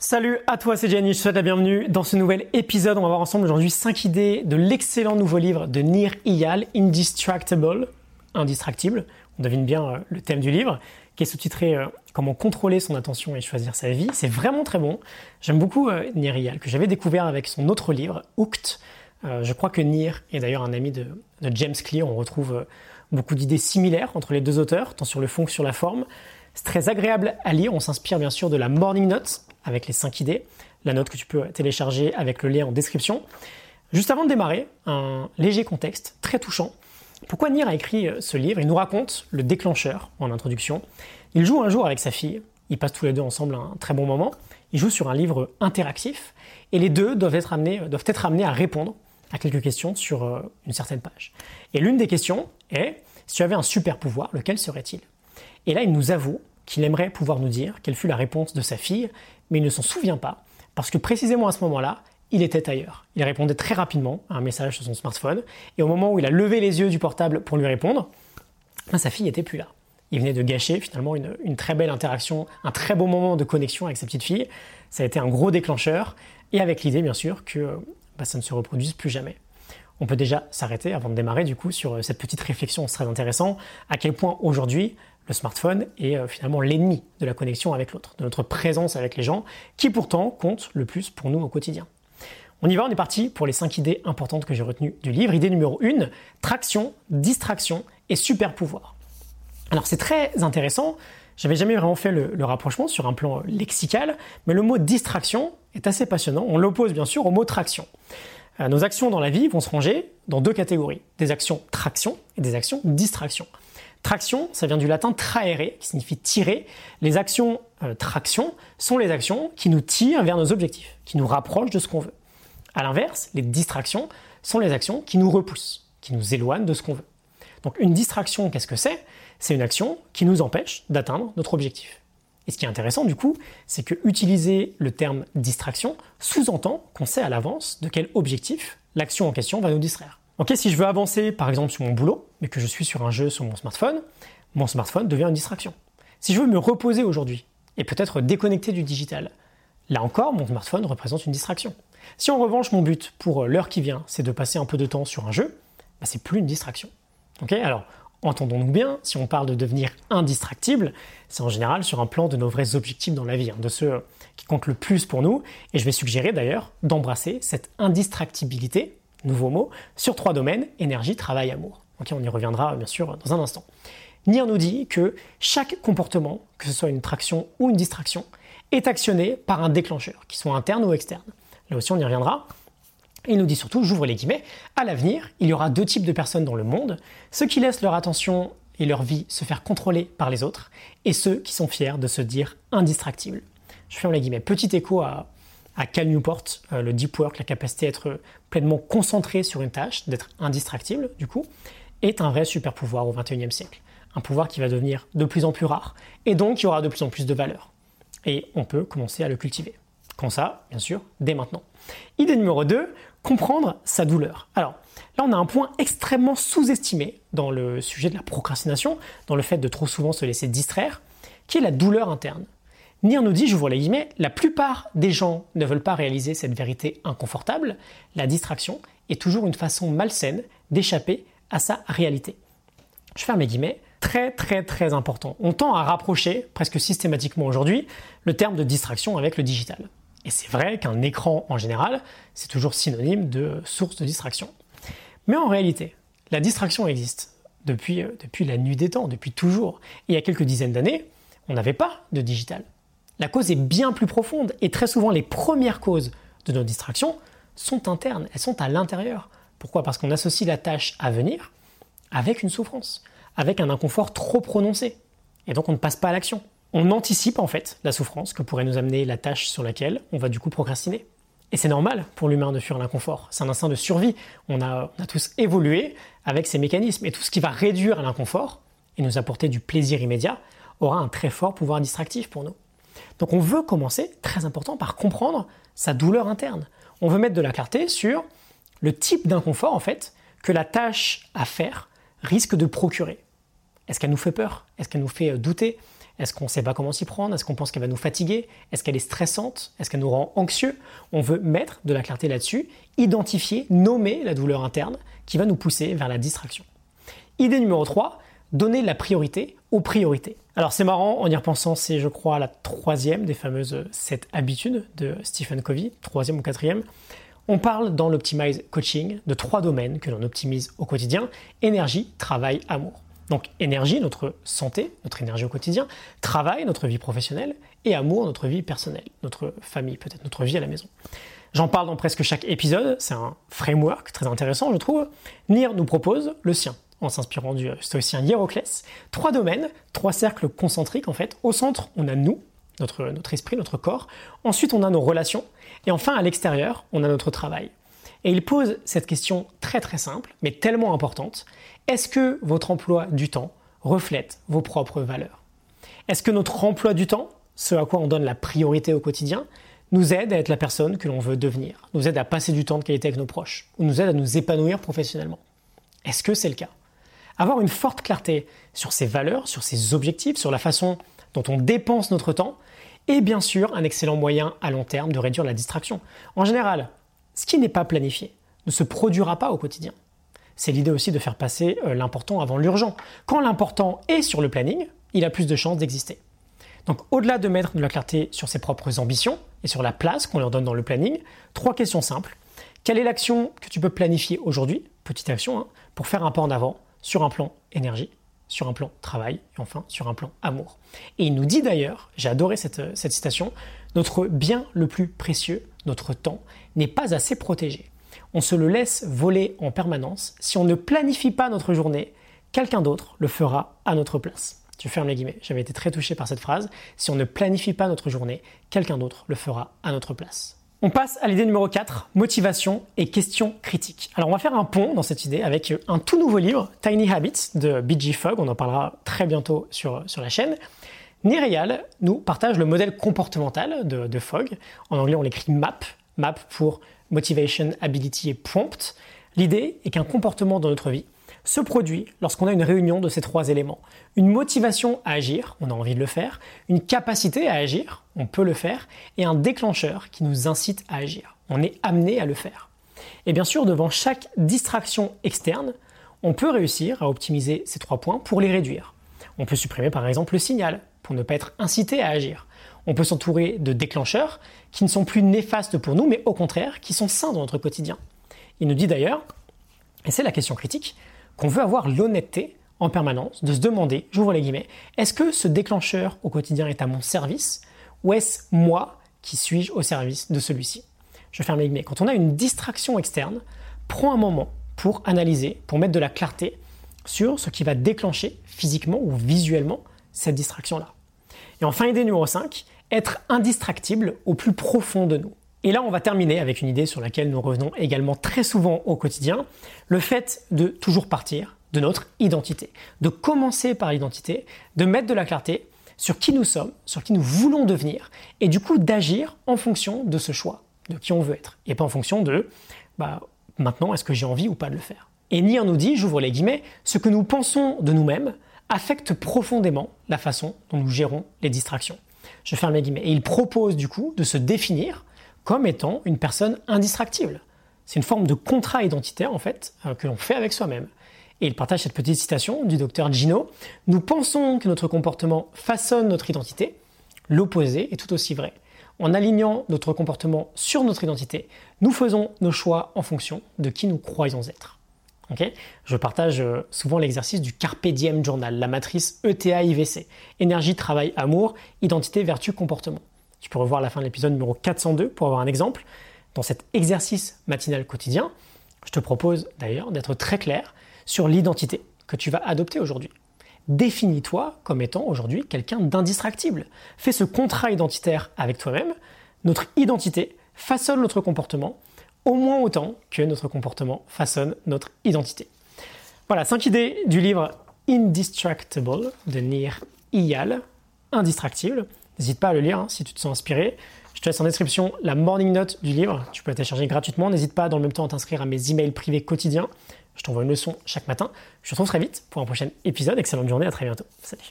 Salut à toi, c'est Jenny, je te souhaite la bienvenue dans ce nouvel épisode. On va voir ensemble aujourd'hui 5 idées de l'excellent nouveau livre de Nir Iyal, Indistractable, indistractible. On devine bien euh, le thème du livre, qui est sous-titré euh, Comment contrôler son attention et choisir sa vie. C'est vraiment très bon. J'aime beaucoup euh, Nir Iyal, que j'avais découvert avec son autre livre, Hooked. je crois que Nir est d'ailleurs un ami de, James Clear. On retrouve beaucoup d'idées similaires entre les deux auteurs, tant sur le fond que sur la forme. C'est très agréable à lire. On s'inspire bien sûr de la Morning Note avec les 5 idées, la note que tu peux télécharger avec le lien en description. Juste avant de démarrer, un léger contexte très touchant. Pourquoi Nir a écrit euh, ce livre? Il nous raconte le déclencheur en introduction. Il joue un jour avec sa fille, ils passent tous les deux ensemble un très bon moment. Ils jouent sur un livre interactif et les deux doivent être amenés, doivent être amenés à répondre à quelques questions sur euh, une certaine page. Et l'une des questions est si tu avais un super pouvoir, lequel serait-il? Et là, il nous avoue qu'il aimerait pouvoir nous dire quelle fut la réponse de sa fille, mais il ne s'en souvient pas, parce que précisément à ce moment-là, il était ailleurs. Il répondait très rapidement à un message sur son smartphone, et au moment où il a levé les yeux du portable pour lui répondre, ben, sa fille n'était plus là. Il venait de gâcher finalement une, très belle interaction, un très beau moment de connexion avec sa petite fille. Ça a été un gros déclencheur, et avec l'idée bien sûr que ben, ça ne se reproduise plus jamais. On peut déjà s'arrêter avant de démarrer du coup sur cette petite réflexion, très intéressant, à quel point aujourd'hui le smartphone est euh, finalement l'ennemi de la connexion avec l'autre, de notre présence avec les gens, qui pourtant compte le plus pour nous au quotidien? On y va, on est parti pour les 5 idées importantes que j'ai retenues du livre. Idée numéro 1, traction, distraction et super pouvoir. Alors c'est très intéressant, j'avais jamais vraiment fait le, le, rapprochement sur un plan lexical, mais le mot distraction est assez passionnant. On l'oppose bien sûr au mot traction. Euh, nos actions dans la vie vont se ranger dans deux catégories, des actions traction et des actions distraction. Traction, ça vient du latin traere, qui signifie tirer. Les actions euh, traction sont les actions qui nous tirent vers nos objectifs, qui nous rapprochent de ce qu'on veut. A l'inverse, les distractions sont les actions qui nous repoussent, qui nous éloignent de ce qu'on veut. Donc une distraction, qu'est-ce que c'est? C'est une action qui nous empêche d'atteindre notre objectif. Et ce qui est intéressant du coup, c'est que utiliser le terme distraction sous-entend qu'on sait à l'avance de quel objectif l'action en question va nous distraire. Ok, si je veux avancer par exemple sur mon boulot, mais que je suis sur un jeu sur mon smartphone, mon smartphone devient une distraction. Si je veux me reposer aujourd'hui et peut-être déconnecter du digital, là encore, mon smartphone représente une distraction. Si en revanche mon but pour l'heure qui vient, c'est de passer un peu de temps sur un jeu, bah, c'est plus une distraction. Ok, alors entendons-nous bien, si on parle de devenir indistractible, c'est en général sur un plan de nos vrais objectifs dans la vie, hein, de ceux qui comptent le plus pour nous. Et je vais suggérer d'ailleurs d'embrasser cette indistractibilité nouveau mot, sur trois domaines, énergie, travail, amour. On y reviendra bien sûr dans un instant. Nier nous dit que chaque comportement, que ce soit une traction ou une distraction, est actionné par un déclencheur, qu'il soit interne ou externe. Là aussi, on y reviendra. Il nous dit surtout, j'ouvre les guillemets, à l'avenir, il y aura deux types de personnes dans le monde, ceux qui laissent leur attention et leur vie se faire contrôler par les autres, et ceux qui sont fiers de se dire indistractibles. Je ferme les guillemets. Petit écho à, à Cal Newport, euh, le deep work, la capacité à être pleinement concentré sur une tâche, d'être indistractible du coup, est un vrai super pouvoir au XXIe siècle. Un pouvoir qui va devenir de plus en plus rare et donc qui aura de plus en plus de valeur. Et on peut commencer à le cultiver. Quand ça, bien sûr, dès maintenant. Idée numéro 2, comprendre sa douleur. Alors, là, on a un point extrêmement sous-estimé dans le sujet de la procrastination, dans le fait de trop souvent se laisser distraire, qui est la douleur interne. Nir nous dit, je vous les guillemets, la plupart des gens ne veulent pas réaliser cette vérité inconfortable. La distraction est toujours une façon malsaine d'échapper à sa réalité. Je ferme mes guillemets. Très très très important. On tend à rapprocher presque systématiquement aujourd'hui le terme de distraction avec le digital. Et c'est vrai qu'un écran en général, c'est toujours synonyme de source de distraction. Mais en réalité, la distraction existe depuis, euh, depuis la nuit des temps, depuis toujours. Et il y a quelques dizaines d'années, on n'avait pas de digital. La cause est bien plus profonde et très souvent les premières causes de nos distractions sont internes, elles sont à l'intérieur. Pourquoi? Parce qu'on associe la tâche à venir avec une souffrance, avec un inconfort trop prononcé. Et donc on ne passe pas à l'action. On anticipe en fait la souffrance que pourrait nous amener la tâche sur laquelle on va du coup procrastiner. Et c'est normal pour l'humain de fuir l'inconfort. C'est un instinct de survie. On a, tous évolué avec ces mécanismes. Et tout ce qui va réduire l'inconfort et nous apporter du plaisir immédiat aura un très fort pouvoir distractif pour nous. Donc on veut commencer, très important, par comprendre sa douleur interne. On veut mettre de la clarté sur le type d'inconfort en fait que la tâche à faire risque de procurer. Est-ce qu'elle nous fait peur? Est-ce qu'elle nous fait euh, douter? Est-ce qu'on ne sait pas comment s'y prendre? Est-ce qu'on pense qu'elle va nous fatiguer? Est-ce qu'elle est stressante? Est-ce qu'elle nous rend anxieux? On veut mettre de la clarté là-dessus, identifier, nommer la douleur interne qui va nous pousser vers la distraction. Idée numéro 3, donner la priorité aux priorités. Alors c'est marrant, en y repensant, c'est je crois la troisième des fameuses 7 habitudes de Stephen Covey, troisième ou quatrième. On parle dans l'Optimize Coaching de trois domaines que l'on optimise au quotidien, énergie, travail, amour. Donc énergie, notre santé, notre énergie au quotidien, travail, notre vie professionnelle, et amour, notre vie personnelle, notre famille, peut-être notre vie à la maison. J'en parle dans presque chaque épisode, c'est un framework très intéressant je trouve. Nir nous propose le sien, en s'inspirant du stoïcien Hiéroclès. Trois domaines, trois cercles concentriques en fait. Au centre, on a nous, notre esprit, notre corps. Ensuite, on a nos relations. Et enfin, à l'extérieur, on a notre travail. Et il pose cette question très très simple, mais tellement importante. Est-ce que votre emploi du temps reflète vos propres valeurs? Est-ce que notre emploi du temps, ce à quoi on donne la priorité au quotidien, nous aide à être la personne que l'on veut devenir, nous aide à passer du temps de qualité avec nos proches, ou nous aide à nous épanouir professionnellement? Est-ce que c'est le cas? Avoir une forte clarté sur ses valeurs, sur ses objectifs, sur la façon dont on dépense notre temps, est bien sûr un excellent moyen à long terme de réduire la distraction. En général, ce qui n'est pas planifié ne se produira pas au quotidien. C'est l'idée aussi de faire passer euh, l'important avant l'urgent. Quand l'important est sur le planning, il a plus de chances d'exister. Donc au-delà de mettre de la clarté sur ses propres ambitions et sur la place qu'on leur donne dans le planning, trois questions simples. Quelle est l'action que tu peux planifier aujourd'hui, petite action, hein, pour faire un pas en avant sur un plan énergie, sur un plan travail et enfin sur un plan amour? Et il nous dit d'ailleurs, j'ai adoré cette, cette citation, notre bien le plus précieux, notre temps, n'est pas assez protégé on se le laisse voler en permanence. Si on ne planifie pas notre journée, quelqu'un d'autre le fera à notre place. Tu fermes les guillemets. J'avais été très touché par cette phrase. Si on ne planifie pas notre journée, quelqu'un d'autre le fera à notre place. On passe à l'idée numéro 4, motivation et questions critiques. Alors on va faire un pont dans cette idée avec un tout nouveau livre, Tiny Habits de BG Fogg, on en parlera très bientôt sur, sur la chaîne. Nirial nous partage le modèle comportemental de, de Fogg. En anglais on l'écrit MAP, MAP pour Motivation, Ability et Prompt. L'idée est qu'un comportement dans notre vie se produit lorsqu'on a une réunion de ces trois éléments. Une motivation à agir, on a envie de le faire, une capacité à agir, on peut le faire, et un déclencheur qui nous incite à agir. On est amené à le faire. Et bien sûr, devant chaque distraction externe, on peut réussir à optimiser ces trois points pour les réduire. On peut supprimer par exemple le signal ne pas être incité à agir. On peut s'entourer de déclencheurs qui ne sont plus néfastes pour nous, mais au contraire, qui sont sains dans notre quotidien. Il nous dit d'ailleurs, et c'est la question critique, qu'on veut avoir l'honnêteté en permanence de se demander, j'ouvre les guillemets, est-ce que ce déclencheur au quotidien est à mon service ou est-ce moi qui suis-je au service de celui-ci? Je ferme les guillemets. Quand on a une distraction externe, prends un moment pour analyser, pour mettre de la clarté sur ce qui va déclencher physiquement ou visuellement cette distraction-là. Et enfin, idée numéro 5, être indistractible au plus profond de nous. Et là, on va terminer avec une idée sur laquelle nous revenons également très souvent au quotidien, le fait de toujours partir de notre identité, de commencer par l'identité, de mettre de la clarté sur qui nous sommes, sur qui nous voulons devenir, et du coup d'agir en fonction de ce choix, de qui on veut être, et pas en fonction de bah, maintenant est-ce que j'ai envie ou pas de le faire. Et Nier nous dit, j'ouvre les guillemets, ce que nous pensons de nous-mêmes affecte profondément la façon dont nous gérons les distractions. Je ferme les guillemets. Et il propose du coup de se définir comme étant une personne indistractible. C'est une forme de contrat identitaire en fait euh, que l'on fait avec soi-même. Et il partage cette petite citation du docteur Gino. Nous pensons que notre comportement façonne notre identité. L'opposé est tout aussi vrai. En alignant notre comportement sur notre identité, nous faisons nos choix en fonction de qui nous croyons être. Je partage euh, souvent l'exercice du Carpe Diem Journal, la matrice ETA-IVC. Énergie, travail, amour, identité, vertu, comportement. Tu peux revoir la fin de l'épisode numéro 402 pour avoir un exemple. Dans cet exercice matinal quotidien, je te propose d'ailleurs d'être très clair sur l'identité que tu vas adopter aujourd'hui. Définis-toi comme étant aujourd'hui quelqu'un d'indistractible. Fais ce contrat identitaire avec toi-même. Notre identité façonne notre comportement au moins autant que notre comportement façonne notre identité. Voilà, 5 idées du livre Indistractable de Nir Iyal, indistractible. N'hésite pas à le lire hein, si tu te sens inspiré. Je te laisse en description la morning note du livre. Tu peux la télécharger gratuitement. N'hésite pas dans le même temps à t'inscrire à mes emails privés quotidiens. Je t'envoie une leçon chaque matin. Je te retrouve très vite pour un prochain épisode. Excellente journée, à très bientôt. Salut.